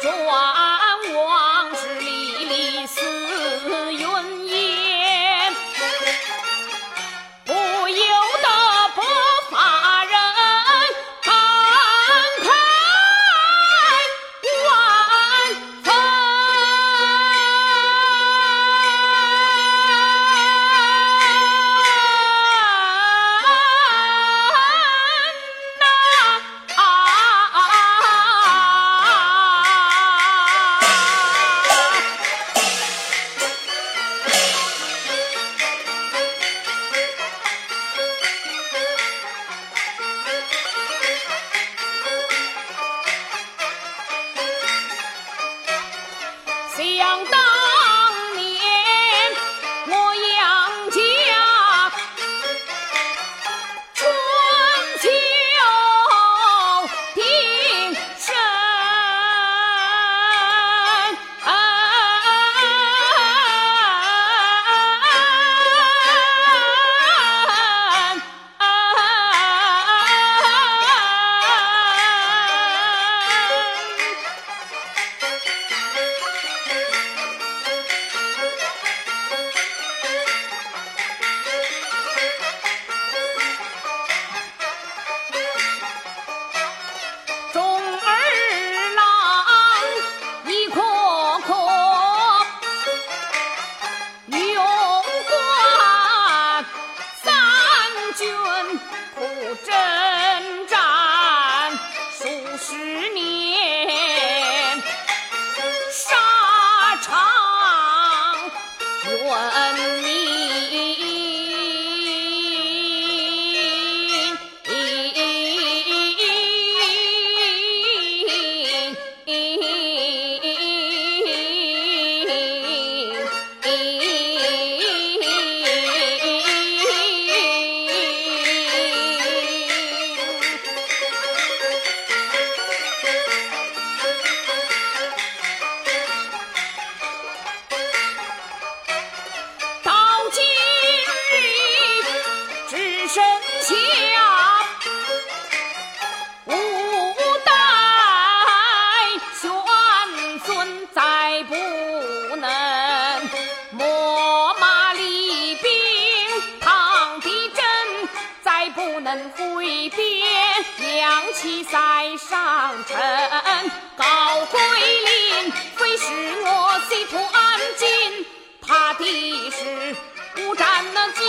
九啊两大 morning. 扬旗在上阵，高回林非是我西土安金，怕的是不战那金。